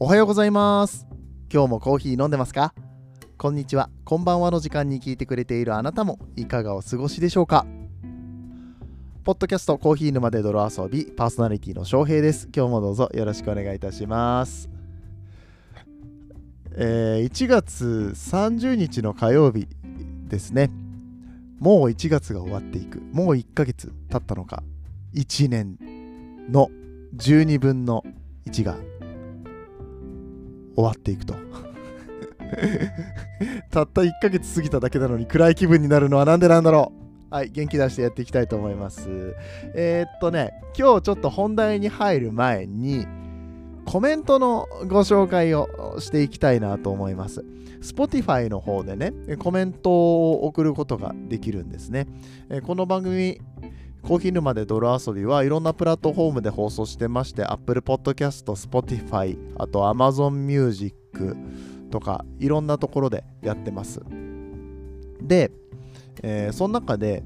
おはようございます。今日もコーヒー飲んでますか？こんにちは。こんばんはの時間に聞いてくれているあなたもいかがお過ごしでしょうか？ポッドキャストコーヒー沼で泥遊びパーソナリティの翔平です。今日もどうぞよろしくお願いいたします。えー、1月30日の火曜日ですね。もう1月が終わっていく。もう1ヶ月経ったのか。1年の12分の1が終わっていくと。たった1ヶ月過ぎただけなのに暗い気分になるのはなんでなんだろう。はい元気出してやっていきたいと思います。えー、っとね今日ちょっと本題に入る前にコメントのご紹介をしていきたいなと思います。Spotify の方でねコメントを送ることができるんですね。えこの番組コーヒー沼で泥遊びはいろんなプラットフォームで放送してまして Apple Podcast、Spotify、あと Amazon Music とかいろんなところでやってます。で、えー、その中で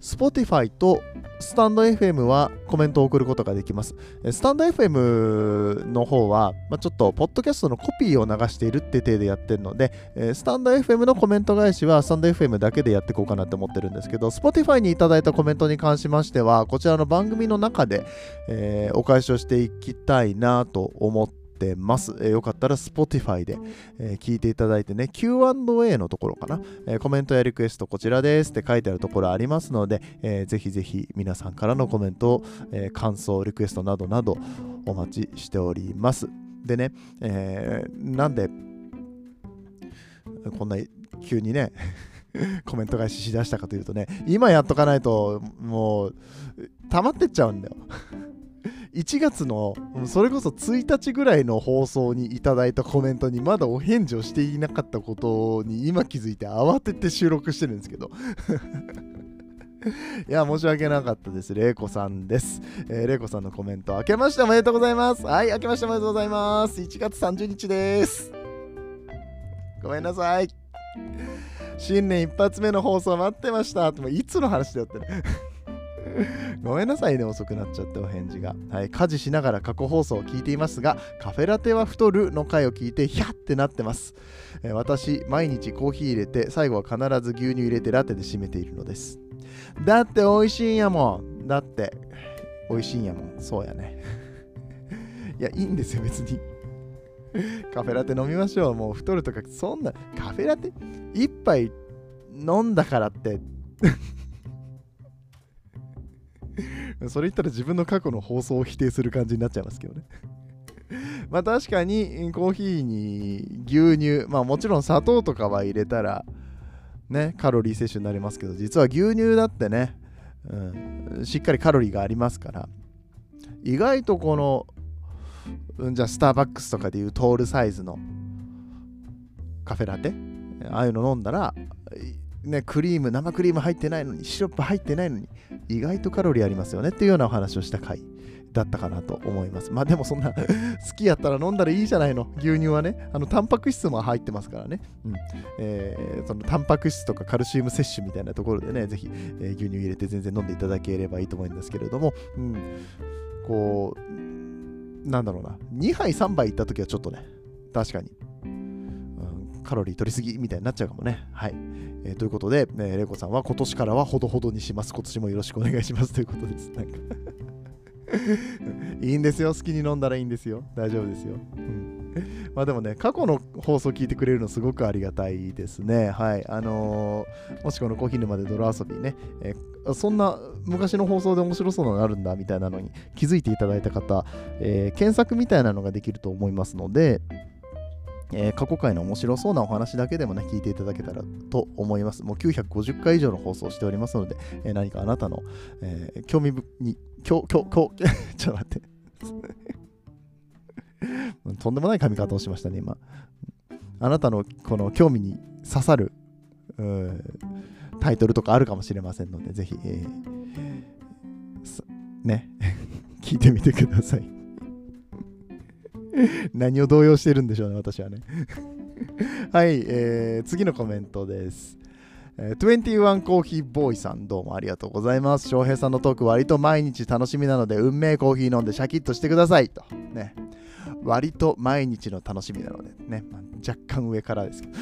Spotify とスタンド FM はコメントを送ることができます。スタンド FM の方は、まあ、ちょっと、ポッドキャストのコピーを流しているって体でやってるので、スタンド FM のコメント返しは、スタンド FM だけでやっていこうかなって思ってるんですけど、Spotify にいただいたコメントに関しましては、こちらの番組の中で、えー、お返しをしていきたいなと思ってってます。えー、よかったら Spotify で、えー、聞いていただいてね、Q&A のところかな、えー、コメントやリクエストこちらですって書いてあるところありますので、えー、ぜひぜひ皆さんからのコメント、えー、感想、リクエストなどなどお待ちしております。でね、えー、なんでこんな急にね コメント返ししだしたかというとね、今やっとかないともう溜まってっちゃうんだよ 1月のそれこそ1日ぐらいの放送にいただいたコメントにまだお返事をしていなかったことに今気づいて慌てて収録してるんですけど いや、申し訳なかったです。れいこさんです。えー、れいこさんのコメント、明けましておめでとうございます。はい、明けましておめでとうございます。1月30日です。ごめんなさい。新年一発目の放送待ってました。っていつの話だったね。ごめんなさいね、遅くなっちゃってお返事が。はい、家事しながら過去放送を聞いていますが、カフェラテは太るの回を聞いて、ヒャってなってます。えー、私、毎日コーヒー入れて、最後は必ず牛乳入れてラテで締めているのです。だって美味しいんやもん。だって、美味しいんやもん。そうやね。いや、いいんですよ、別に。カフェラテ飲みましょう。もう太るとか、そんな、カフェラテ？一杯飲んだからってそれ言ったら自分の過去の放送を否定する感じになっちゃいますけどね。まあ確かにコーヒーに牛乳、まあもちろん砂糖とかは入れたらね、カロリー摂取になりますけど、実は牛乳だってね、うん、しっかりカロリーがありますから、意外とこの、うん、じゃあスターバックスとかでいうトールサイズのカフェラテ、ああいうの飲んだら、ね、クリーム、生クリーム入ってないのに、シロップ入ってないのに、意外とカロリーありますよねっていうようなお話をした回だったかなと思います。まあでもそんな 好きやったら飲んだらいいじゃないの。牛乳はね。あの、タンパク質も入ってますからね。うん。えー、そのタンパク質とかカルシウム摂取みたいなところでね、ぜひ、えー、牛乳入れて全然飲んでいただければいいと思うんですけれども、うん。こう、なんだろうな。2杯3杯いった時はちょっとね、確かに、カロリー取りすぎみたいになっちゃうかもね。はい。えー、ということで、えー、レコさんは今年からはほどほどにします。今年もよろしくお願いしますということです。なんか いいんですよ。好きに飲んだらいいんですよ。大丈夫ですよ。うん、まあでもね、過去の放送聞いてくれるのすごくありがたいですね。はい。あのー、もしこのコーヒー沼で泥遊びね、えー、そんな昔の放送で面白そうなのあるんだみたいなのに気づいていただいた方、えー、検索みたいなのができると思いますので、えー、過去回の面白そうなお話だけでもね、聞いていただけたらと思います。もう950回以上の放送しておりますので、えー、何かあなたの、えー、興味に、興、興、興、ちょっと待って。とんでもない髪型をしましたね、今。あなたのこの興味に刺さるタイトルとかあるかもしれませんので、ぜひ、えー、ね、聞いてみてください。何を動揺してるんでしょうね、私はね。はい、えー、次のコメントです。21コーヒーボーイさんどうもありがとうございます。翔平さんのトーク割と毎日楽しみなので運命コーヒー飲んでシャキッとしてくださいと。ね。割と毎日の楽しみなのでね、まあ、若干上からですけど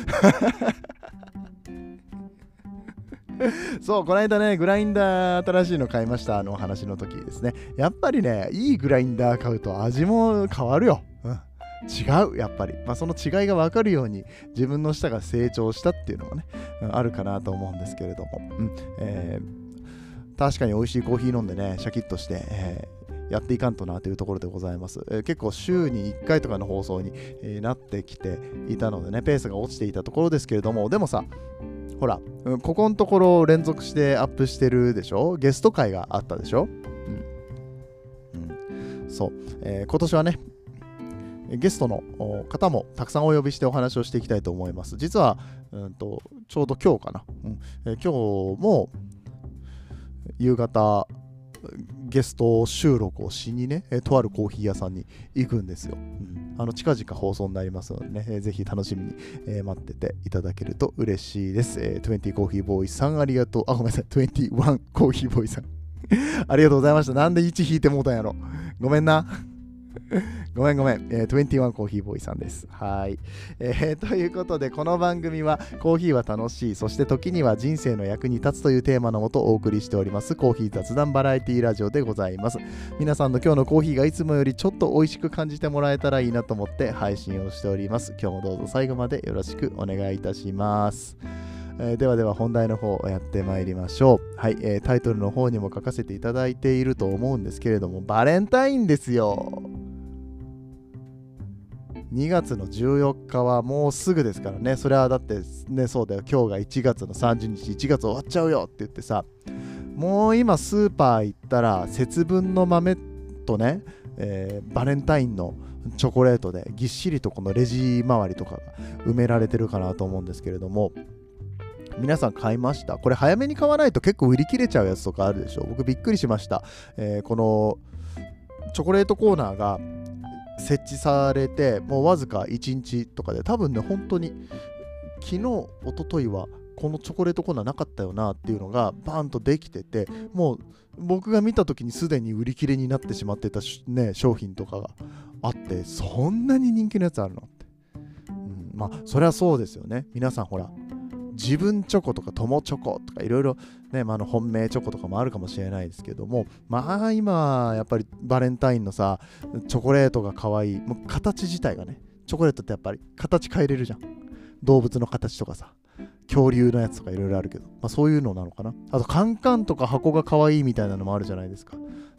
そう、この間ね、グラインダー新しいの買いましたあのお話の時ですね。やっぱりね、いいグラインダー買うと味も変わるよ。違う、やっぱり。まあ、その違いが分かるように自分の舌が成長したっていうのもね、うん、あるかなと思うんですけれども。うんえー、確かに美味しいコーヒー飲んでね、シャキッとして、えーやっていかんとなというところでございます。えー、結構週に1回とかの放送に、えー、なってきていたのでね、ペースが落ちていたところですけれども、でもさ、ほら、うん、ここのところ連続してアップしてるでしょ？ゲスト会があったでしょ？うん。うん、そう、えー、今年はね、ゲストの方もたくさんお呼びしてお話をしていきたいと思います。実は、うんと、ちょうど今日かな。うんえー、今日も夕方、ゲスト収録をしにね、えとあるコーヒー屋さんに行くんですよ。うん、あの近々放送になりますのでね、ぜひ楽しみに、えー、待ってていただけると嬉しいです。えー、20コーヒーボーイさんありがとう。あ、ごめんなさい。21コーヒーボーイさん ありがとうございました。なんで1引いてもうたんやろ。ごめんな。ごめんごめん、えー、21コーヒーボーイさんです。はい、えー、ということで、この番組はコーヒーは楽しい、そして時には人生の役に立つというテーマのもとお送りしておりますコーヒー雑談バラエティラジオでございます。皆さんの今日のコーヒーがいつもよりちょっと美味しく感じてもらえたらいいなと思って配信をしております。今日もどうぞ最後までよろしくお願いいたします。えー、ではでは本題の方をやってまいりましょう。はい、えー、タイトルの方にも書かせていただいていると思うんですけれども、バレンタインですよ。2月の14日はもうすぐですからね、それはだってね、そうだよ、今日が1月の30日、1月終わっちゃうよって言ってさ、もう今スーパー行ったら節分の豆とね、えー、バレンタインのチョコレートでぎっしりとこのレジ周りとかが埋められてるかなと思うんですけれども、皆さん買いました？これ早めに買わないと結構売り切れちゃうやつとかあるでしょ。僕びっくりしました。えー、このチョコレートコーナーが設置されてもうわずか1日とかで多分ね本当に昨日一昨日はこのチョコレートコーナーなかったよなっていうのがバーンとできててもう僕が見た時にすでに売り切れになってしまってた、ね、商品とかがあってそんなに人気のやつあるのって、うん、まあそれはそうですよね。皆さんほら自分チョコとか友チョコとかいろいろね、まあ、の本命チョコとかもあるかもしれないですけどもまあ今やっぱりバレンタインのさチョコレートが可愛いもう形自体がねチョコレートってやっぱり形変えれるじゃん。動物の形とかさ恐竜のやつとかいろいろあるけど、まあ、そういうのなのかな。あとカンカンとか箱が可愛いみたいなのもあるじゃないですか。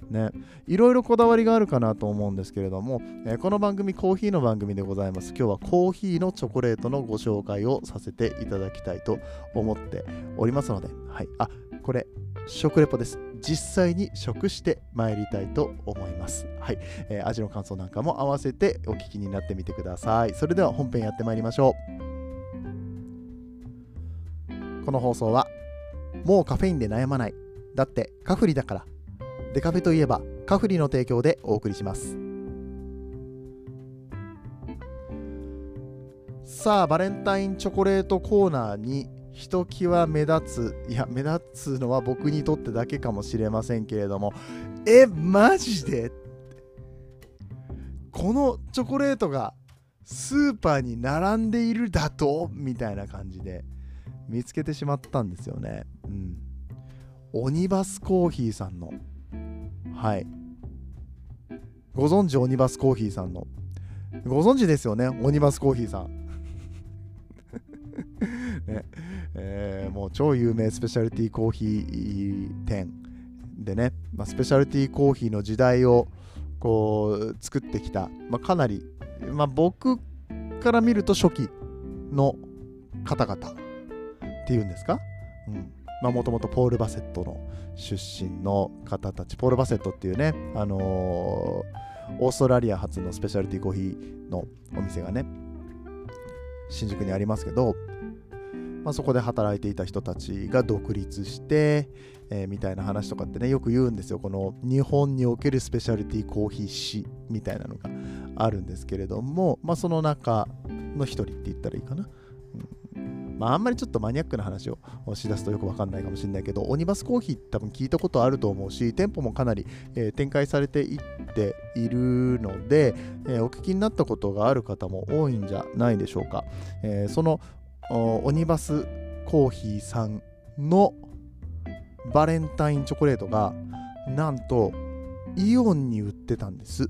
ね、いろいろこだわりがあるかなと思うんですけれども、えー、この番組コーヒーの番組でございます。今日はコーヒーのチョコレートのご紹介をさせていただきたいと思っておりますので、はい、あこれ食レポです。実際に食してまいりたいと思います。はい、えー、味の感想なんかも合わせてお聞きになってみてください。それでは本編やってまいりましょう。この放送はもうカフェインで悩まない。だってカフリだから。デカフェといえばカフリの提供でお送りします。さあバレンタインチョコレートコーナーにひときわ目立ついや目立つのは僕にとってだけかもしれませんけれども。えマジで？このチョコレートがスーパーに並んでいるだと？みたいな感じで見つけてしまったんですよね。うん。オニバスコーヒーさんの。はい。ご存知オニバスコーヒーさんの。ご存知ですよねオニバスコーヒーさん。ね。えー、もう超有名スペシャルティーコーヒー店。でね、まあ、スペシャルティーコーヒーの時代をこう作ってきた、まあ、かなり、まあ、僕から見ると初期の方々っていうんですか、うん。もともとポール・バセットの出身の方たちポール・バセットっていうね、あのー、オーストラリア発のスペシャルティーコーヒーのお店がね新宿にありますけど、まあ、そこで働いていた人たちが独立して、えー、みたいな話とかってねよく言うんですよ。この日本におけるスペシャルティーコーヒー史みたいなのがあるんですけれども、まあ、その中の一人って言ったらいいかな、まあ、あんまりちょっとマニアックな話をしだすとよくわかんないかもしれないけど、オニバスコーヒー多分聞いたことあると思うし、店舗もかなり、えー、展開されていっているので、えー、お聞きになったことがある方も多いんじゃないでしょうか。えー、そのオニバスコーヒーさんのバレンタインチョコレートがなんとイオンに売ってたんです。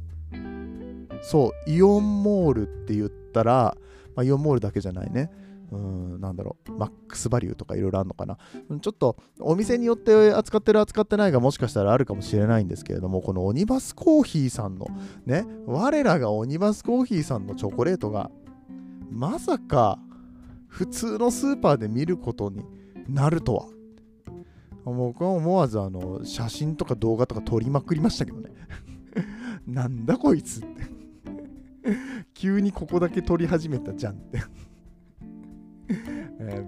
そうイオンモールって言ったら、まあ、イオンモールだけじゃないね。うんなんだろうマックスバリューとかいろいろあるのかな。ちょっとお店によって扱ってる扱ってないがもしかしたらあるかもしれないんですけれどもこのオニバスコーヒーさんのね我らがオニバスコーヒーさんのチョコレートがまさか普通のスーパーで見ることになるとは。僕は思わずあの写真とか動画とか撮りまくりましたけどね。なんだこいつって。急にここだけ撮り始めたじゃんって。え、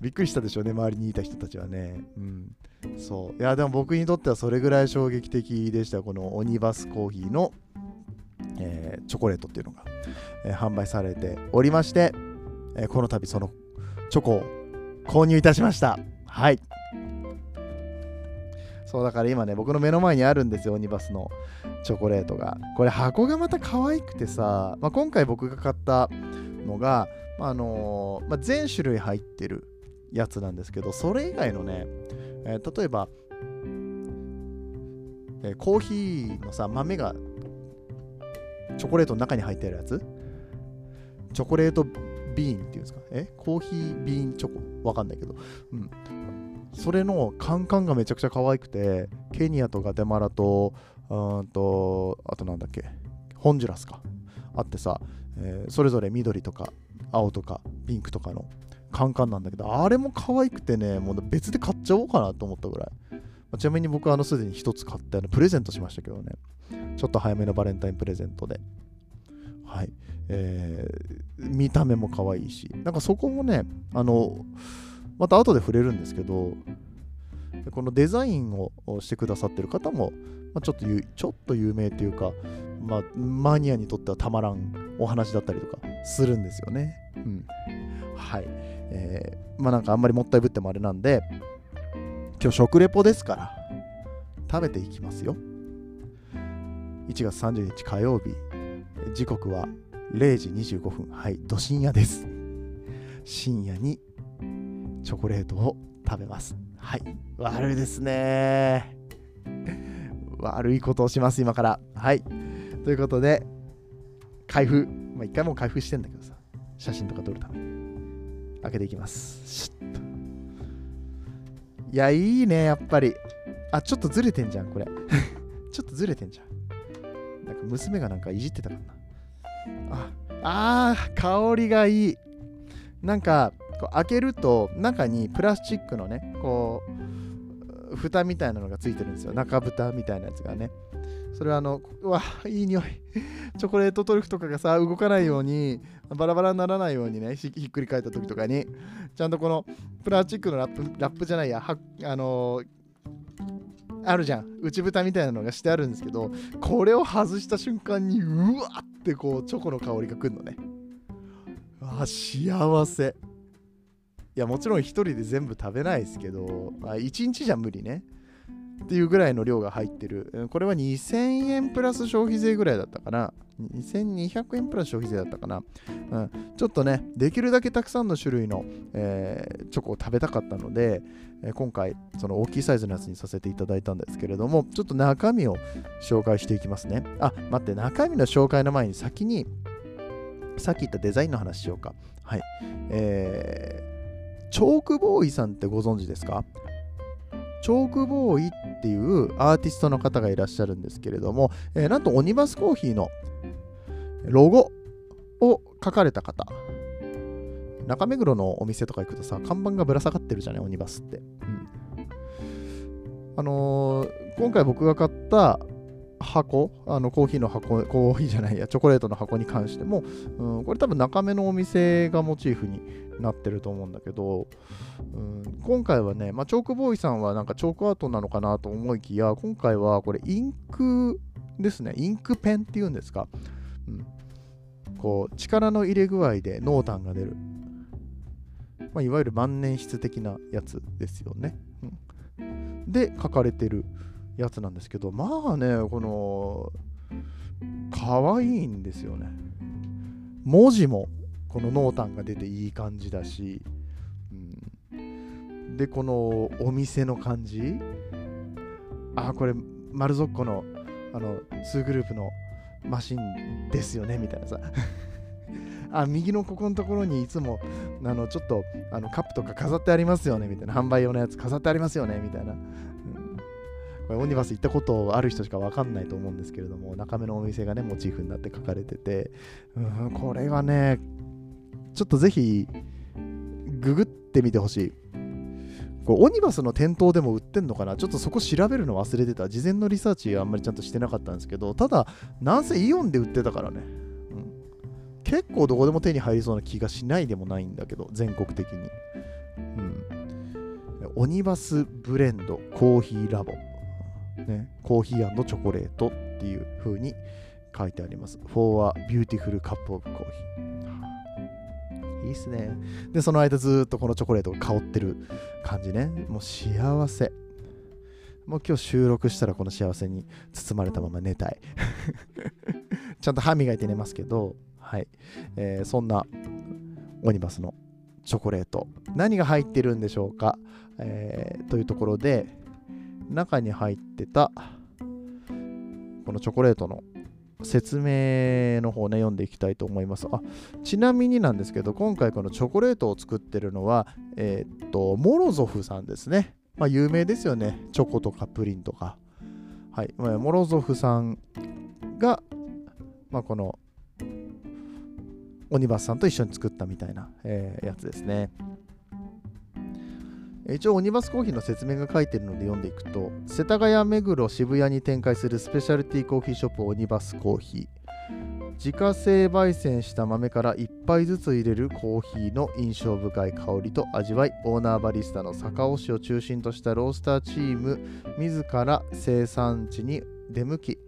びっくりしたでしょうね周りにいた人たちはね。うん。そう。いやでも僕にとってはそれぐらい衝撃的でした。このオニバスコーヒーの、えー、チョコレートっていうのが、えー、販売されておりまして、えこの度そのチョコを購入いたしました。はい。そうだから今ね僕の目の前にあるんですよオニバスのチョコレートが。これ箱がまた可愛くてさ、まあ、今回僕が買ったのが、あの、まあ、全種類入ってるやつなんですけどそれ以外のね、えー、例えば、えー、コーヒーのさ豆がチョコレートの中に入ってるやつ？チョコレートビーンっていうんですか？え？コーヒービーンチョコ？わかんないけど、うん、それのカンカンがめちゃくちゃ可愛くてケニアとガテマラとうんとあとなんだっけ？ホンジュラスか。あってさ、えー、それぞれ緑とか青とかピンクとかのカンカンなんだけどあれも可愛くてねもう別で買っちゃおうかなと思ったぐらい、まあ、ちなみに僕はすでに1つ買ってあのプレゼントしましたけどね。ちょっと早めのバレンタインプレゼントで。はい。えー、見た目も可愛いし。なんかそこもねあのまた後で触れるんですけど、このデザインをしてくださってる方も、まあ、ちょっとちょっと有名というか、まあ、マニアにとってはたまらんお話だったりとかするんですよね。うん。はい。えー、まあなんかあんまりもったいぶってもあれなんで、今日食レポですから、食べていきますよ。1月30日火曜日、時刻は0時25分。はい、ど深夜です。深夜にチョコレートを食べます。はい。悪いですね。悪いことをします、今から。はい。ということで、開封。まあ、一回も開封してんだけどさ、写真とか撮るために。開けていきます。シュッといや、いいね、やっぱり。あ、ちょっとずれてんじゃん、これ。ちょっとずれてんじゃん。なんか娘がなんかいじってたからな。あ、あ、香りがいい。なんか、こう開けると中にプラスチックのねこう蓋みたいなのがついてるんですよ。中蓋みたいなやつがね。それはあのうわいい匂い。チョコレートトリュフとかがさ動かないようにバラバラにならないようにねひっくり返った時とかにちゃんとこのプラスチックのラップラップじゃないやはあのあるじゃん。内蓋みたいなのがしてあるんですけどこれを外した瞬間にうわってこうチョコの香りがくるのね。あ幸せ。いやもちろん1人で全部食べないですけど、まあ、1日じゃ無理ね。っていうぐらいの量が入ってる。これは2000円プラス消費税ぐらいだったかな。2200円プラス消費税だったかな、うん、ちょっとねできるだけたくさんの種類の、えー、チョコを食べたかったので、え、今回その大きいサイズのやつにさせていただいたんですけれどもちょっと中身を紹介していきますね。あ待って中身の紹介の前に先にさっき言ったデザインの話しようか。はい。えーチョークボーイさんってご存知ですか？チョークボーイっていうアーティストの方がいらっしゃるんですけれども、えー、なんとオニバスコーヒーのロゴを書かれた方。中目黒のお店とか行くとさ看板がぶら下がってるじゃない？オニバスって、うん、あのー、今回僕が買った箱あのコーヒーの箱コーヒーじゃないやチョコレートの箱に関しても、うん、これ多分中目のお店がモチーフになってると思うんだけど、うん、今回はね、まあ、チョークボーイさんはなんかチョークアートなのかなと思いきや今回はこれインクですね。インクペンっていうんですか、うん、こう力の入れ具合で濃淡が出る。まあ、いわゆる万年筆的なやつですよね。うん、で書かれてるやつなんですけどまあねこの可愛いんですよね。文字もこの濃淡が出ていい感じだし、うん、でこのお店の感じ。あこれ丸ぞっこのあの2グループのマシンですよねみたいなさ。あ右のここのところにいつもあのちょっとあのカップとか飾ってありますよねみたいな。販売用のやつ飾ってありますよねみたいな、うん、これオニバス行ったことある人しか分かんないと思うんですけれども中目のお店がねモチーフになって書かれてて、うん、これはねちょっとぜひググってみてほしいこれオニバスの店頭でも売ってんのかな？ちょっとそこ調べるの忘れてた事前のリサーチあんまりちゃんとしてなかったんですけどただなんせイオンで売ってたからね結構どこでも手に入りそうな気がしないでもないんだけど、全国的に。うん。オニバスブレンドコーヒーラボ。ね、コーヒーチョコレートっていう風に書いてあります。For a beautiful cup of coffee. いいっすね。で、その間ずっとこのチョコレートが香ってる感じね。もう幸せ。もう今日収録したらこの幸せに包まれたまま寝たい。ちゃんと歯磨いて寝ますけど、はい、えー、そんなオニバスのチョコレート何が入ってるんでしょうか、えー、というところで中に入ってたこのチョコレートの説明の方ね読んでいきたいと思います。あちなみになんですけど今回このチョコレートを作ってるのはえー、っとモロゾフさんですね。まあ有名ですよね。チョコとかプリンとか。はい。モロゾフさんがまあこのオニバスさんと一緒に作ったみたいな、えー、やつですね。一応オニバスコーヒーの説明が書いてるので読んでいくと世田谷目黒渋谷に展開するスペシャルティーコーヒーショップオニバスコーヒー。自家製焙煎した豆から1杯ずつ入れるコーヒーの印象深い香りと味わいオーナーバリスタの坂尾氏を中心としたロースターチーム自ら生産地に出向き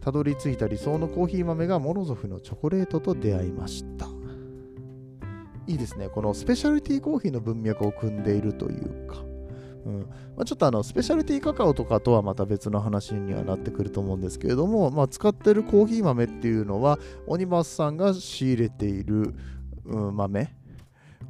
たどり着いた理想のコーヒー豆がモロゾフのチョコレートと出会いました。いいですね。このスペシャルティーコーヒーの文脈を組んでいるというか。うん。まあ、ちょっとあのスペシャルティーカカオとかとはまた別の話にはなってくると思うんですけれども、まあ、使ってるコーヒー豆っていうのはオニバスさんが仕入れている、うん、豆。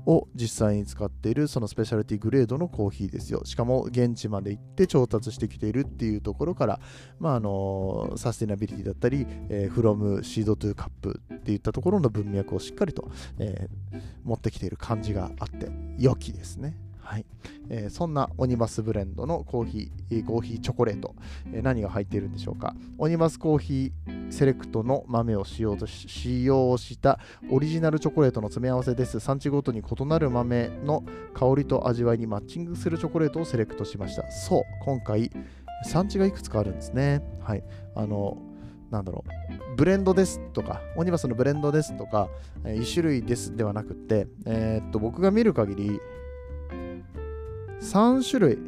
を実際に使っているそのスペシャルティグレードのコーヒーですよ。しかも現地まで行って調達してきているっていうところから、まあ、あのサステナビリティだったり、えー、フロムシードトゥーカップっていったところの文脈をしっかりと、えー、持ってきている感じがあって良きですね。はいえー、そんなオニバスブレンドのコーヒー、コーヒーチョコレート、えー、何が入っているんでしょうか。オニバスコーヒーセレクトの豆を使用と使用したオリジナルチョコレートの詰め合わせです。産地ごとに異なる豆の香りと味わいにマッチングするチョコレートをセレクトしました。そう、今回産地がいくつかあるんですね。はい。あの、なんだろう、ブレンドですとか、オニバスのブレンドですとか、え、1種類ですではなくて、えー、っと、僕が見る限り、3種類、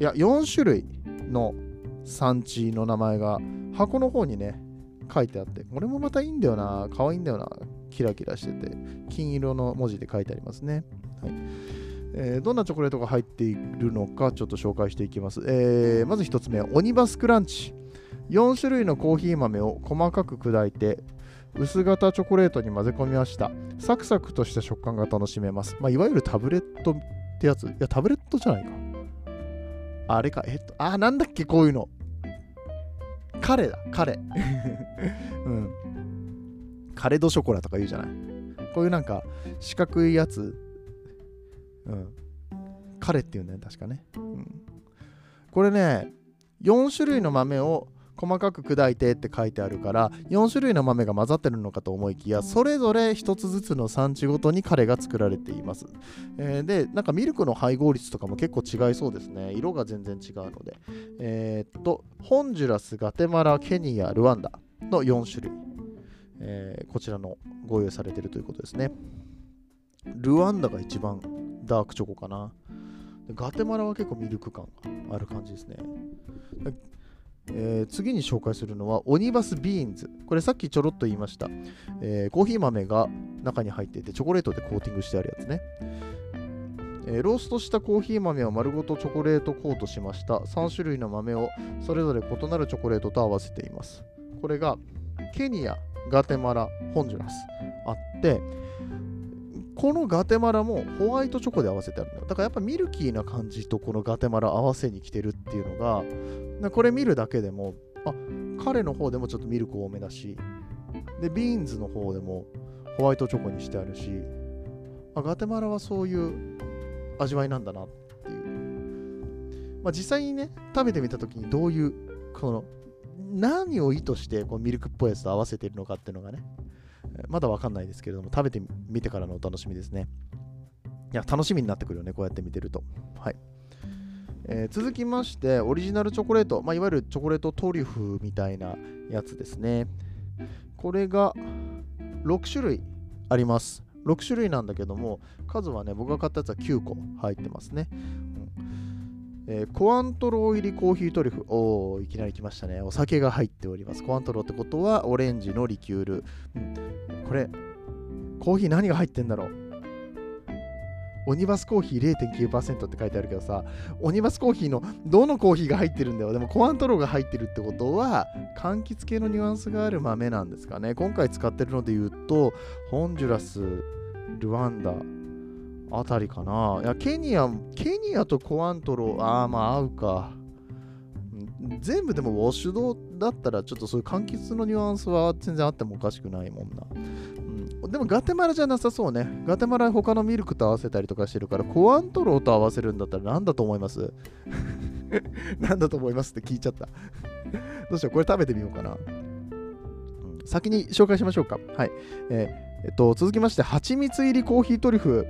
いや、4種類の産地の名前が箱の方にね、書いてあって、これもまたいいんだよな、可愛いんだよな、キラキラしてて、金色の文字で書いてありますね。はいえー、どんなチョコレートが入っているのか、ちょっと紹介していきます。えー、まず1つ目、オニバスクランチ。4種類のコーヒー豆を細かく砕いて、薄型チョコレートに混ぜ込みました。サクサクとした食感が楽しめます。まあ、いわゆるタブレットってやついや、タブレットじゃないか。あれか、えっと、あ、なんだっけ、こういうの。彼だ、彼。うん。カレドショコラとか言うじゃない。こういうなんか、四角いやつ。うん。彼っていうんだよね、確かね。うん。これね、4種類の豆を細かく砕いてって書いてあるから4種類の豆が混ざってるのかと思いきやそれぞれ1つずつの産地ごとにカレーが作られています、えー、でなんかミルクの配合率とかも結構違いそうですね。色が全然違うので。えー、っとホンジュラスガテマラケニアルワンダの4種類、えー、こちらのご用意されてるということですね。ルワンダが一番ダークチョコかな。ガテマラは結構ミルク感がある感じですね。えー、次に紹介するのはオニバスビーンズ。これさっきちょろっと言いました。えー、コーヒー豆が中に入っていてチョコレートでコーティングしてあるやつね。えーローストしたコーヒー豆を丸ごとチョコレートコートしました3種類の豆をそれぞれ異なるチョコレートと合わせていますこれがケニアガテマラホンジュラスあってこのガテマラもホワイトチョコで合わせてあるのよだからやっぱミルキーな感じとこのガテマラ合わせに来てるっていうのがこれ見るだけでもあ彼の方でもちょっとミルク多めだしでビーンズの方でもホワイトチョコにしてあるしあガテマラはそういう味わいなんだなっていう、まあ、実際にね食べてみた時にどういうこの何を意図してこうミルクっぽいやつと合わせているのかっていうのがねまだわかんないですけれども食べてみてからのお楽しみですね。いや楽しみになってくるよねこうやって見てると。はい。えー続きましてオリジナルチョコレート、まあ、いわゆるチョコレートトリュフみたいなやつですね。これが6種類あります。6種類なんだけども数はね僕が買ったやつは9個入ってますね、うん。えーコアントロー入りコーヒートリュフ。おおいきなり来ましたね。お酒が入っております。コアントローってことはオレンジのリキュール、うん。これコーヒー何が入ってんだろう？オニバスコーヒー0.9%って書いてあるけどさオニバスコーヒーのどのコーヒーが入ってるんだよ。でもコアントローが入ってるってことは柑橘系のニュアンスがある豆なんですかね。今回使ってるので言うとホンジュラスルワンダあたりかな。いやケニアケニアとコアントローああまあ合うか。全部でもウォッシュドだったらちょっとそういう柑橘のニュアンスは全然あってもおかしくないもんな、うん、でもガテマラじゃなさそうね。ガテマラ他のミルクと合わせたりとかしてるからコアントローと合わせるんだったら何だと思います？何だと思いますって聞いちゃった。どうしようこれ食べてみようかな、うん。先に紹介しましょうか。はい。えーえっと、続きまして、蜂蜜入りコーヒートリュフ。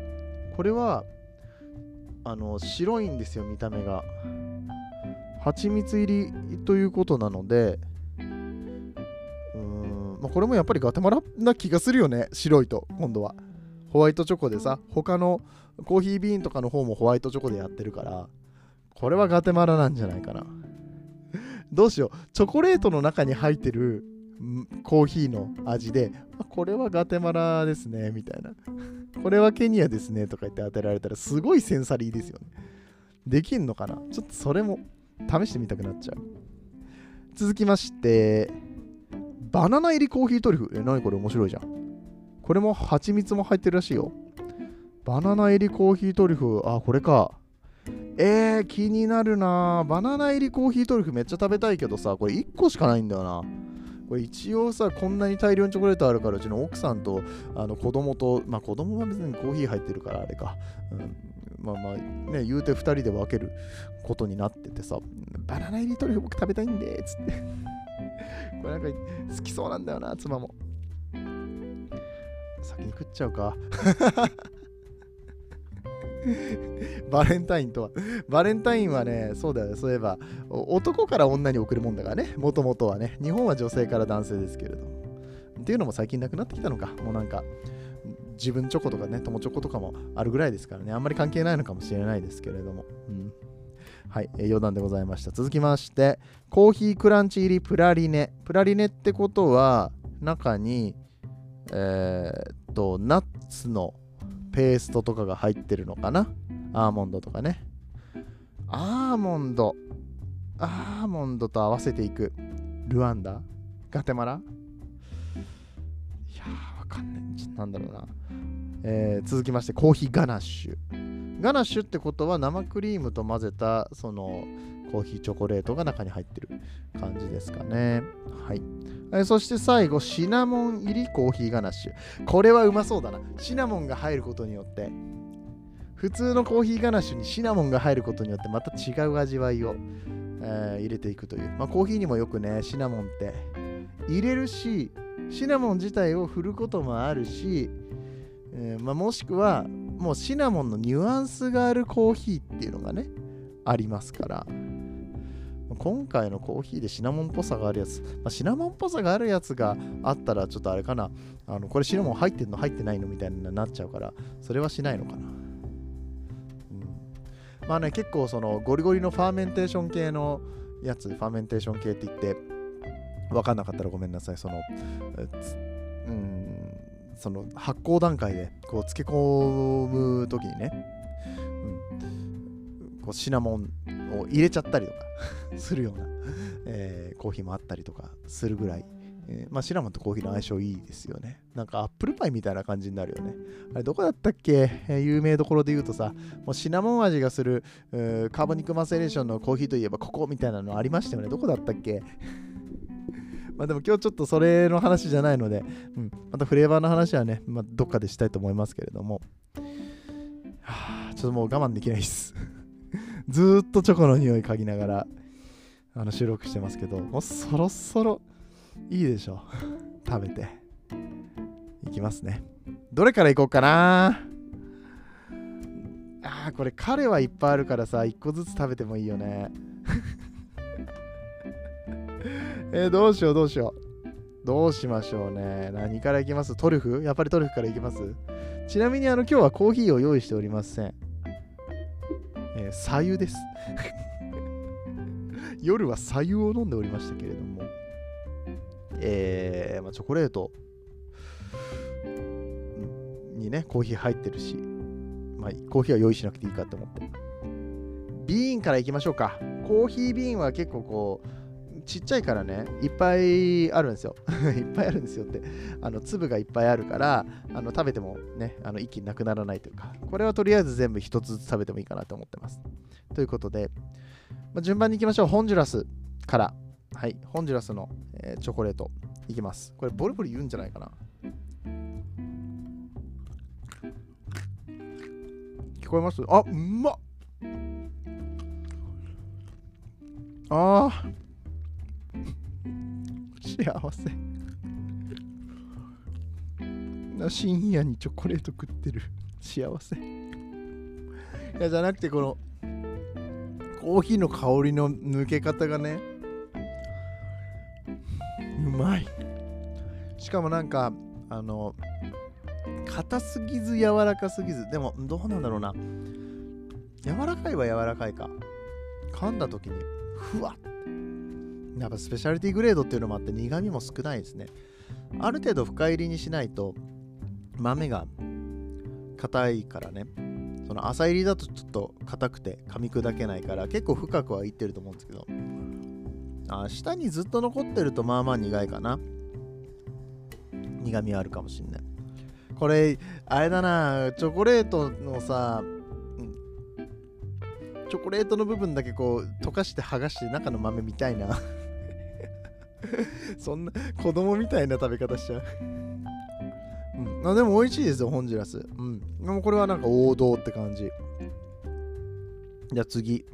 これは、あの、白いんですよ、見た目が。蜂蜜入りということなので、うーん、まあ、これもやっぱりガテマラな気がするよね、白いと、今度は。ホワイトチョコでさ、他のコーヒービーンとかの方もホワイトチョコでやってるから、これはガテマラなんじゃないかな。どうしよう、チョコレートの中に入ってるコーヒーの味で、あこれはガテマラですね、みたいな。これはケニアですね、とか言って当てられたら、すごいセンサリーですよね。できんのかなちょっとそれも試してみたくなっちゃう。続きまして、バナナ入りコーヒートリュフ。え、何これ面白いじゃん。これも蜂蜜も入ってるらしいよ。バナナ入りコーヒートリュフ。あ、これか。えー、気になるなバナナ入りコーヒートリュフめっちゃ食べたいけどさ、これ1個しかないんだよな。これ一応さこんなに大量にチョコレートあるからうちの奥さんとあの子供とまあ子供は別にコーヒー入ってるからあれか、うん、まあまあね言うて2人で分けることになっててさバナナ入りトリュフ僕食べたいんでつって。これなんか好きそうなんだよな妻も。先に食っちゃうか。バレンタインとは。バレンタインはね、そうだよ。ね、そういえば、男から女に送るもんだからね、もともとはね、日本は女性から男性ですけれど。っていうのも最近なくなってきたのか、もうなんか、自分チョコとかね、友チョコとかもあるぐらいですからね、あんまり関係ないのかもしれないですけれども。うん、はい、えー余談でございました。続きまして、コーヒークランチ入りプラリネ。プラリネってことは、中に、えーっと、ナッツのペーストとかが入ってるのかな？アーモンドとかね。アーモンド。アーモンドと合わせていく。ルワンダ？ガテマラ、かんない。んだろうな。えー続きまして、コーヒーガナッシュ。ガナッシュってことは生クリームと混ぜたそのコーヒーチョコレートが中に入ってる感じですかね。はい。えそして最後、シナモン入りコーヒーガナッシュ。これはうまそうだな。シナモンが入ることによって、普通のコーヒーガナッシュにシナモンが入ることによってまた違う味わいを、えー入れていくという。まあ、コーヒーにもよくね、シナモンって入れるし、シナモン自体を振ることもあるし、えーまあ、もしくはもうシナモンのニュアンスがあるコーヒーっていうのがね、ありますから。今回のコーヒーでシナモンっぽさがあるやつ、まあ、シナモンっぽさがあるやつがあったらちょっとあれかな、あのこれシナモン入ってんの入ってないのみたいになっちゃうから、それはしないのかな。うん、まあね、結構そのゴリゴリのファーメンテーション系のやつ、ファーメンテーション系って言って、分かんなかったらごめんなさい、その、うん、その発酵段階でこう漬け込む時にね、うんこうシナモンを入れちゃったりとか するような、えー、コーヒーもあったりとかするぐらい、えー、まあ、シナモンとコーヒーの相性いいですよね。なんかアップルパイみたいな感じになるよね。あれどこだったっけ、えー、有名どころで言うとさ、もうシナモン味がするカーボニックマセレーションのコーヒーといえばここみたいなのありましたよね。どこだったっけ？まあでも今日ちょっとそれの話じゃないので、うん、またフレーバーの話はね、まあ、どっかでしたいと思いますけれども、はあ、ちょっともう我慢できないです ずーっとチョコの匂い嗅ぎながらあの収録してますけど、もうそろそろいいでしょう。食べて。いきますね。どれからいこうかなあー、これ彼はいっぱいあるからさ、1個ずつ食べてもいいよね。えー、どうしようどうしよう。どうしましょうね。何からいきます？トリュフ？やっぱりトリュフからいきます？ちなみにあの今日はコーヒーを用意しておりません。えー、左右です。夜は左右を飲んでおりましたけれども、えー、まあ、チョコレートにね、コーヒー入ってるし、まあ、コーヒーは用意しなくていいかと思って。ビーンからいきましょうか。コーヒービーンは結構こう、ちっちゃいからね、いっぱいあるんですよ。いっぱいあるんですよって。あの粒がいっぱいあるから、あの食べてもね、あの一気になくならないというか、これはとりあえず全部一つずつ食べてもいいかなと思ってます。ということで、まあ、順番に行きましょう。ホンジュラスから。はい、ホンジュラスの、えー、チョコレートいきます。これボリボリ言うんじゃないかな。聞こえます？あ、うまっああ幸せ。深夜にチョコレート食ってる。幸せ。いやじゃなくてこのコーヒーの香りの抜け方がねうまい。しかもなんかあの硬すぎず柔らかすぎずでもどうなんだろうな。柔らかいは柔らかいか。噛んだ時にふわっやっぱスペシャリティグレードっていうのもあって苦味も少ないですね。ある程度深入りにしないと豆が硬いからね。その浅入りだとちょっと硬くて噛み砕けないから結構深くはいってると思うんですけど。あ下にずっと残ってるとまあまあ苦いかな。苦味あるかもしんない。これあれだなチョコレートのさチョコレートの部分だけこう溶かして剥がして中の豆みたいな。そんな子供みたいな食べ方しちゃううん、あでも美味しいですよ、ホンジュラス。うん。でもこれはなんか王道って感じ。じゃあ次、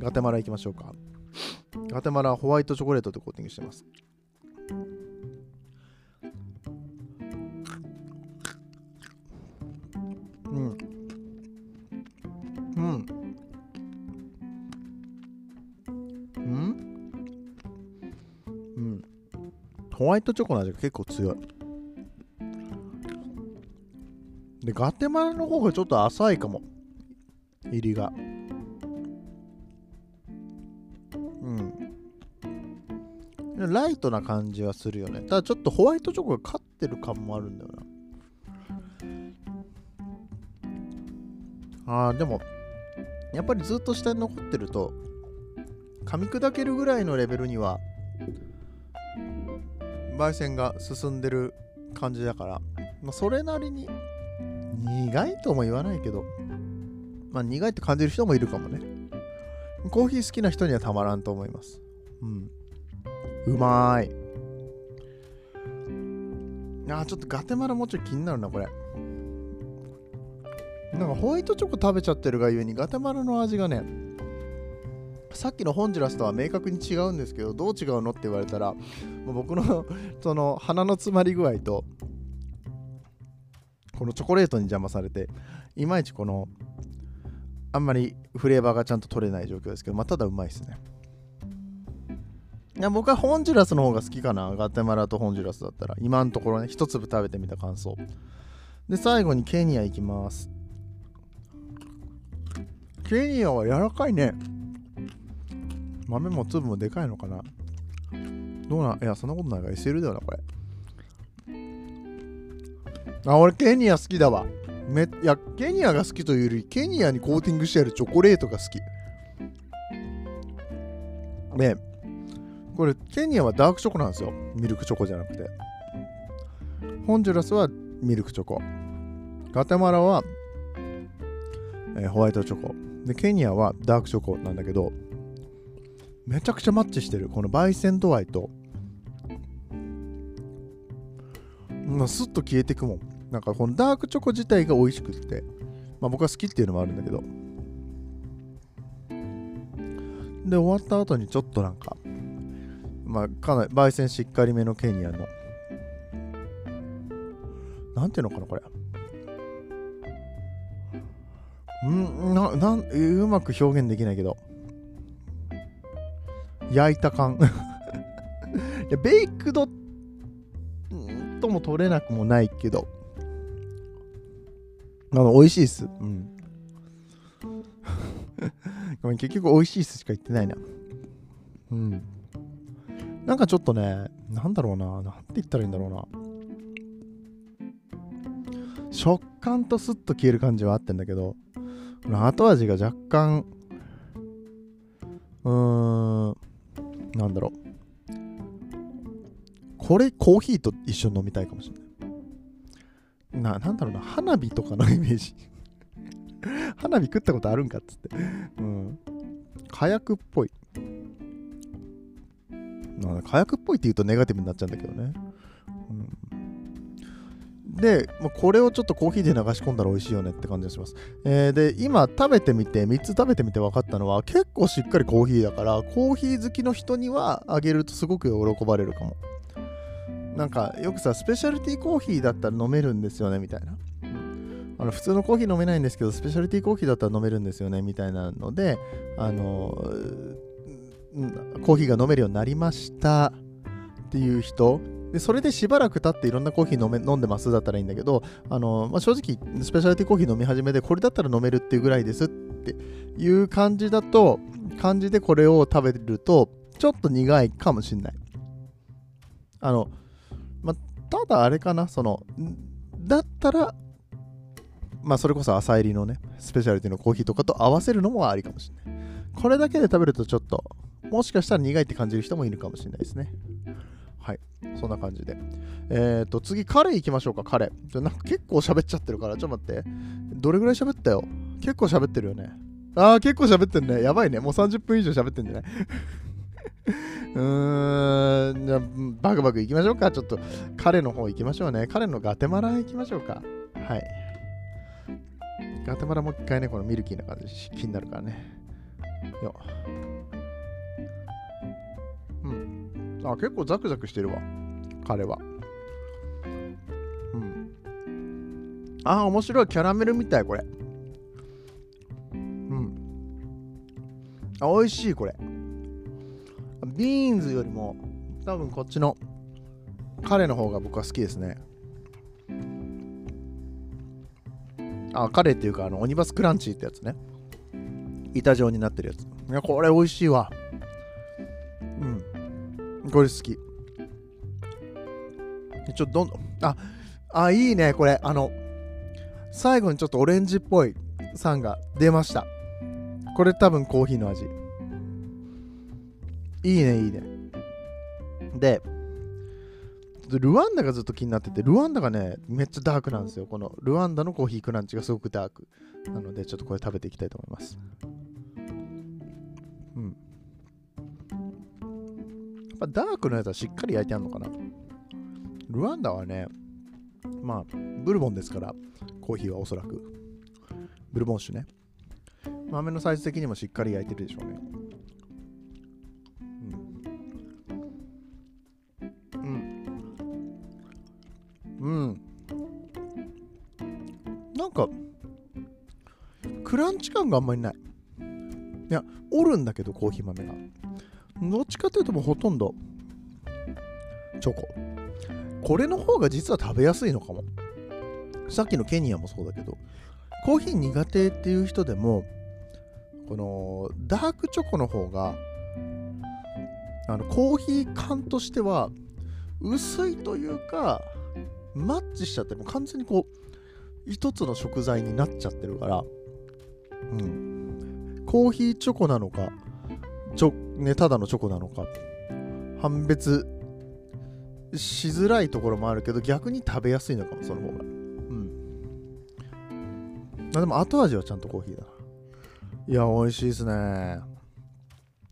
ガテマラ行きましょうか。ガテマラホワイトチョコレートでコーティングしてます。ワイトチョコの味が結構強い。で、ガテマラの方がちょっと浅いかも。入りが。うん。ライトな感じはするよね。ただちょっとホワイトチョコが勝ってる感もあるんだよな。ああ、でも、やっぱりずっと下に残ってると、噛み砕けるぐらいのレベルには焙煎が進んでる感じだから、まあ、それなりに苦いとも言わないけど、まあ、苦いって感じる人もいるかもね。コーヒー好きな人にはたまらんと思います。うん。うまーい。あー、ちょっとガテマラもうちょい気になるな、これ。なんかホワイトチョコ食べちゃってるがゆえにガテマラの味がね、さっきのホンジュラスとは明確に違うんですけどどう違うのって言われたらもう僕の その鼻の詰まり具合とこのチョコレートに邪魔されていまいちこのあんまりフレーバーがちゃんと取れない状況ですけど、まあ、ただうまいですね。いや僕はホンジュラスの方が好きかなガテマラとホンジュラスだったら。今のところね一粒食べてみた感想。で最後にケニア行きます。ケニアは柔らかいね。豆も粒もでかいのかな？どうないや、そんなことないから SL だよな、これ。あ、俺ケニア好きだわ。めいやケニアが好きというよりケニアにコーティングしてあるチョコレートが好き。ねこれケニアはダークチョコなんですよ。ミルクチョコじゃなくて。ホンジュラスはミルクチョコ。ガテマラは、えーホワイトチョコ。でケニアはダークチョコなんだけどめちゃくちゃマッチしてる。この焙煎度合いと。まあ、スッと消えていくもん。なんかこのダークチョコ自体が美味しくって、まあ、僕は好きっていうのもあるんだけど。で終わった後にちょっとなんかまあかなり焙煎しっかりめのケニアの。なんていうのかなこれ。んななんうまく表現できないけど。焼いた感。いやベイクドとも取れなくもないけど。あの美味しいっす。うん。ごめん結局美味しいっすしか言ってないな。うん。なんかちょっとねなんだろうな。なんて言ったらいいんだろうな。食感とスッと消える感じはあってんだけど。後味が若干うーん。なんだろう。これコーヒーと一緒に飲みたいかもしれない。ななんだろうな。花火とかのイメージ。花火食ったことあるんかっつって。うん。火薬っぽい。火薬っぽいって言うとネガティブになっちゃうんだけどね、うん、で、まあこれをちょっとコーヒーで流し込んだら美味しいよねって感じがします、えーで今食べてみて3つ食べてみて分かったのは結構しっかりコーヒーだからコーヒー好きの人にはあげるとすごく喜ばれるかも。なんかよくさスペシャルティーコーヒーだったら飲めるんですよねみたいな。あの普通のコーヒー飲めないんですけどスペシャルティーコーヒーだったら飲めるんですよねみたいなのであのうんコーヒーが飲めるようになりましたっていう人でそれでしばらく経っていろんなコーヒー飲め飲んでますだったらいいんだけどあの、まあ、正直スペシャルティコーヒー飲み始めでこれだったら飲めるっていうぐらいですっていう感じだと感じでこれを食べるとちょっと苦いかもしんない。あのまあただあれかなそのだったらまあそれこそ朝入りのねスペシャルティのコーヒーとかと合わせるのもありかもしれない。これだけで食べるとちょっともしかしたら苦いって感じる人もいるかもしれないですね。はい。そんな感じで。えっ、ー、と次カレー行きましょうかカレーちょなんか結構喋っちゃってるからちょっと待って。どれぐらい喋ったよ？結構喋ってるよね。あー結構喋ってんね。やばいね。もう30分以上喋ってんじゃない？うーん。じゃバクバク行きましょうか。ちょっとカレーの方行きましょうね。カレーのガテマラ行きましょうか。はい。ガテマラもう一回ね、このミルキーな感じ気になるからね。ようん。あ、結構ザクザクしてるわ。彼は。うん。あ、面白い。キャラメルみたい、これ。うん。あ、美味しい、これ。ビーンズよりも、多分こっちの彼の方が僕は好きですね。あ、カレーっていうか、あの、オニバスクランチってやつね。板状になってるやつ。いや、これ美味しいわ。これ好き。ちょっとどんどん、あ、あ、いいね、これ。あの、最後にちょっとオレンジっぽい酸が出ました。これ多分コーヒーの味。いいね、いいね。で、ルワンダがずっと気になってて、ルワンダがね、めっちゃダークなんですよ。このルワンダのコーヒークランチがすごくダーク。なので、ちょっとこれ食べていきたいと思います。ぱダークのやつはしっかり焼いてあるのかな。ルワンダはね、まあ、ブルボンですから、コーヒーはおそらく。ブルボン酒ね。豆のサイズ的にもしっかり焼いてるでしょうね。うん。なんか、クランチ感があんまりない。いや、おるんだけど、コーヒー豆が。どっちかというともうほとんど、チョコ。これの方が実は食べやすいのかも。さっきのケニアもそうだけど、コーヒー苦手っていう人でも、このダークチョコの方が、あのコーヒー感としては薄いというか、マッチしちゃって、も完全にこう、一つの食材になっちゃってるから、うん。コーヒーチョコなのか、ちょ、ね、ただのチョコなのか、判別しづらいところもあるけど、逆に食べやすいのかも、その方が。うん。あでも後味はちゃんとコーヒーだな。いや、美味しいですね。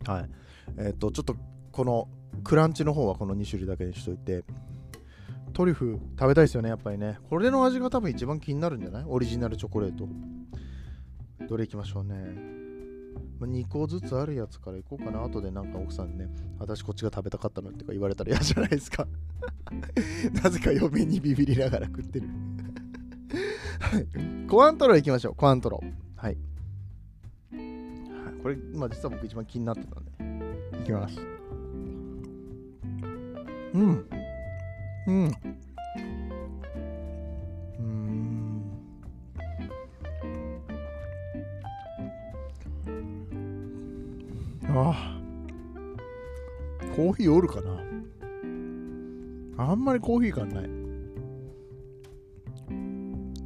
はい。えっ、と、ちょっとこのクランチの方はこの2種類だけにしといて、トリュフ食べたいですよね、やっぱりね。これの味が多分一番気になるんじゃない？オリジナルチョコレート。どれいきましょうね。まあ2個ずつあるやつからいこうかな。後でなんか奥さんね、私こっちが食べたかったのってか言われたら嫌じゃないですか。なぜか嫁にビビりながら食ってる。はい。コアントロいきましょう。コアントロ。はい。はいこれ、まあ実は僕一番気になってたんで。いきます。うん。うん。ああ。コーヒーおるかな？あんまりコーヒー感ない。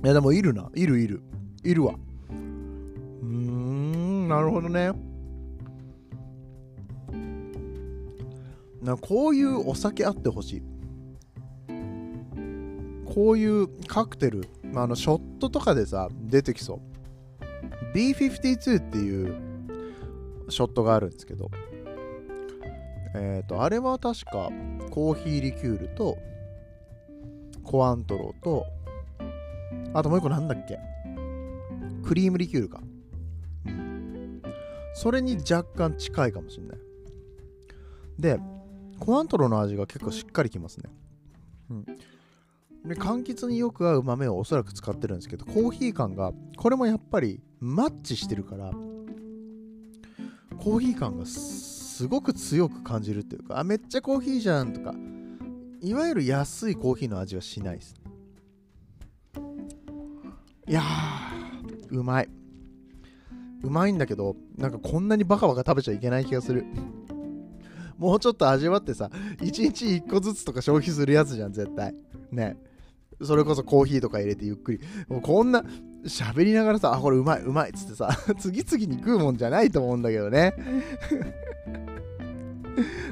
いやでもいるな。いるいる。いるわ。うーん、なるほどね。なこういうお酒あってほしい。こういうカクテル、まあ、あのショットとかでさ、出てきそう。B52 っていうショットがあるんですけど、えっ、と、あれは確かコーヒーリキュールとコアントローと、あともう一個なんだっけ？クリームリキュールか。それに若干近いかもしれない。で、コアントローの味が結構しっかりきますね。うん。で、柑橘によく合う豆をおそらく使ってるんですけど、コーヒー感が、これもやっぱりマッチしてるから、コーヒー感がすごく強く感じるっていうか、あ、めっちゃコーヒーじゃんとか、いわゆる安いコーヒーの味はしないです。いやー、うまい。うまいんだけど、なんかこんなにバカバカ食べちゃいけない気がする。もうちょっと味わってさ、1日1個ずつとか消費するやつじゃん、絶対。ね。それこそコーヒーとか入れてゆっくり。もうこんな喋りながらさ、あ、これうまい、うまいっつってさ、次々に食うもんじゃないと思うんだけどね。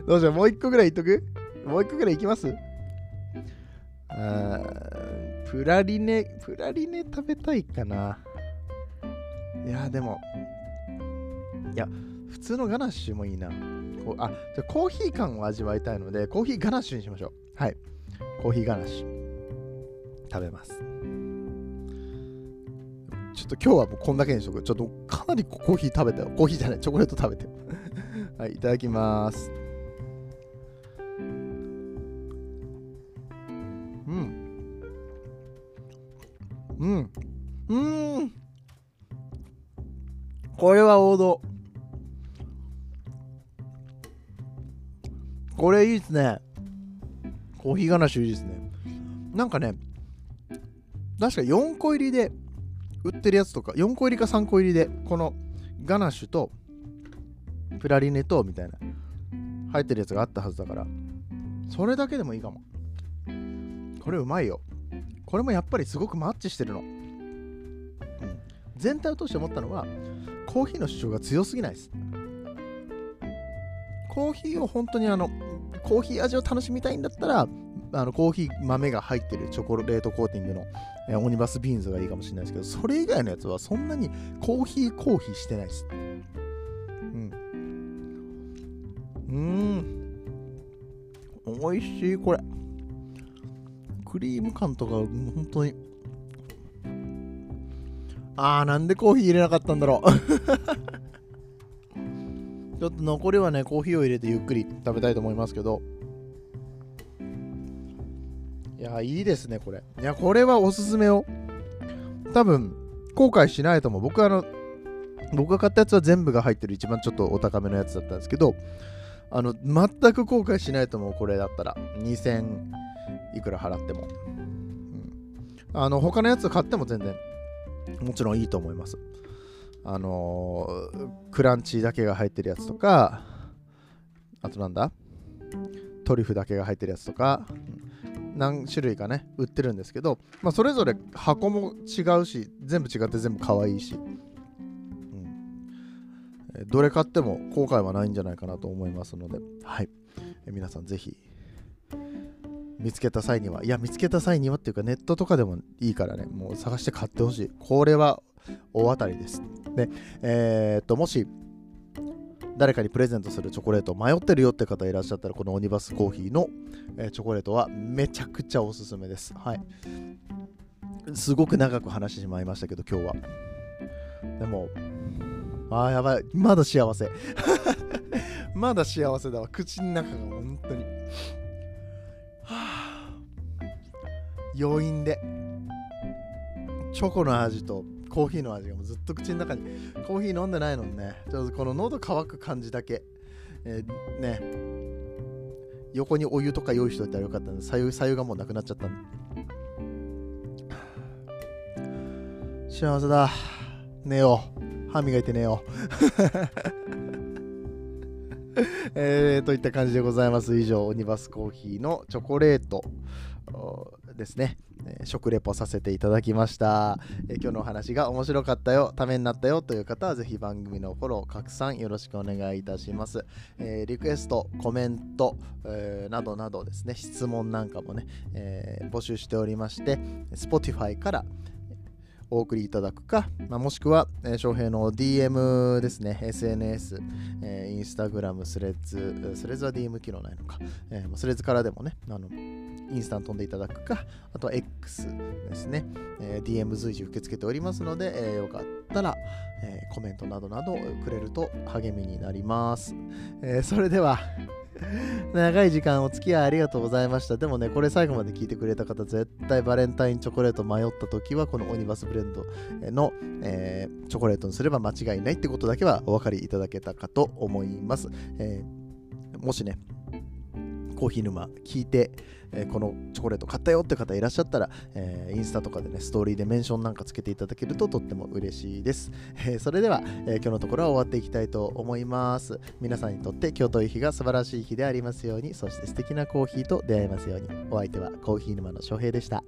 どうしよう、もう一個ぐらいいっとく？もう一個ぐらいいきます？プラリネ、プラリネ食べたいかな。いや、でも、いや、普通のガナッシュもいいな。こうあ、じゃあコーヒー感を味わいたいので、コーヒーガナッシュにしましょう。はい。コーヒーガナッシュ。食べます。ちょっと今日はもうこんだけにしとく。ちょっとかなりコーヒー食べたよ。コーヒーじゃない、チョコレート食べて。はい、いただきます。うん。うん。うん。これは王道。これいいですね。コーヒーガナッシュいいですね。なんかね、確か4個入りで売ってるやつとか、4個入りか3個入りで、このガナッシュとプラリネとみたいな入ってるやつがあったはずだから、それだけでもいいかも。これうまいよ。これもやっぱりすごくマッチしてるの。うん、全体を通して思ったのは、コーヒーの主張が強すぎないです。コーヒーを本当にあの、コーヒー味を楽しみたいんだったら、あのコーヒー豆が入ってるチョコレートコーティングのえオニバスビーンズがいいかもしれないですけど、それ以外のやつはそんなにコーヒーコーヒーしてないです。うん。うーん。美味しい、これ。クリーム感とか、本当に。あー、なんでコーヒー入れなかったんだろう。ちょっと残りはね、コーヒーを入れてゆっくり食べたいと思いますけど。や、いいですね、これ。いや、これはおすすめを。多分、後悔しないと思う。僕あの、僕が買ったやつは全部が入ってる一番ちょっとお高めのやつだったんですけど、あの、全く後悔しないと思う、これだったら。2000いくら払っても。うん、あの、他のやつ買っても全然、もちろんいいと思います。あのークランチだけが入ってるやつとか、あとなんだ？トリュフだけが入ってるやつとか、何種類かね売ってるんですけど、まあ、それぞれ箱も違うし全部違って全部可愛いし、うん、どれ買っても後悔はないんじゃないかなと思いますので、はい、え皆さんぜひ見つけた際にはいや見つけた際にはっていうかネットとかでもいいからねもう探して買ってほしい。これは大当たりです。でえー、っともし誰かにプレゼントするチョコレート迷ってるよって方いらっしゃったらこのオニバスコーヒーの、え、チョコレートはめちゃくちゃおすすめです。はい。すごく長く話してしまいましたけど今日は。でもあーやばい。まだ幸せ。まだ幸せだわ。口の中が本当に。はあ余韻で。チョコの味とコーヒーの味がもうずっと口の中にコーヒー飲んでないのにねちょっとこの喉乾く感じだけ、えー、ね。横にお湯とか用意しといたらよかったんで左右左右がもうなくなっちゃったんで。幸せだ。寝よう。歯磨いて寝よう。えー、といった感じでございます。以上オニバスコーヒーのチョコレート。ですね、え、食レポさせていただきました、え、今日のお話が面白かったよ。ためになったよ。という方はぜひ番組のフォロー拡散よろしくお願いいたします、えー、リクエストコメント、えなどなどですね。質問なんかもね、え募集しておりまして Spotify からお送りいただくか、まあ、もしくは、えー、翔平の DM ですね、SNS、えー、インスタグラム、スレッズ、スレッズは DM 機能ないのか、えー、スレッズからでもね、あのインスタン飛んでいただくか、あとは X ですね、えー、DM 随時受け付けておりますので、えー、よかったら、えー、コメントなどなどくれると励みになります。えー、それでは 長い時間お付き合いありがとうございました。でもね、これ最後まで聞いてくれた方、絶対バレンタインチョコレート迷った時は、このオニバスブレンドの、えー、チョコレートにすれば間違いないってことだけはお分かりいただけたかと思います。えー、もしね、コーヒー沼聞いて、えこのチョコレート買ったよって方いらっしゃったら、えインスタとかでね、ストーリーでメンションなんかつけていただけるととっても嬉しいです。え それでは、え今日のところは終わっていきたいと思います。皆さんにとって今日という日が素晴らしい日でありますように、そして素敵なコーヒーと出会えますように。お相手はコーヒー沼の翔平でした。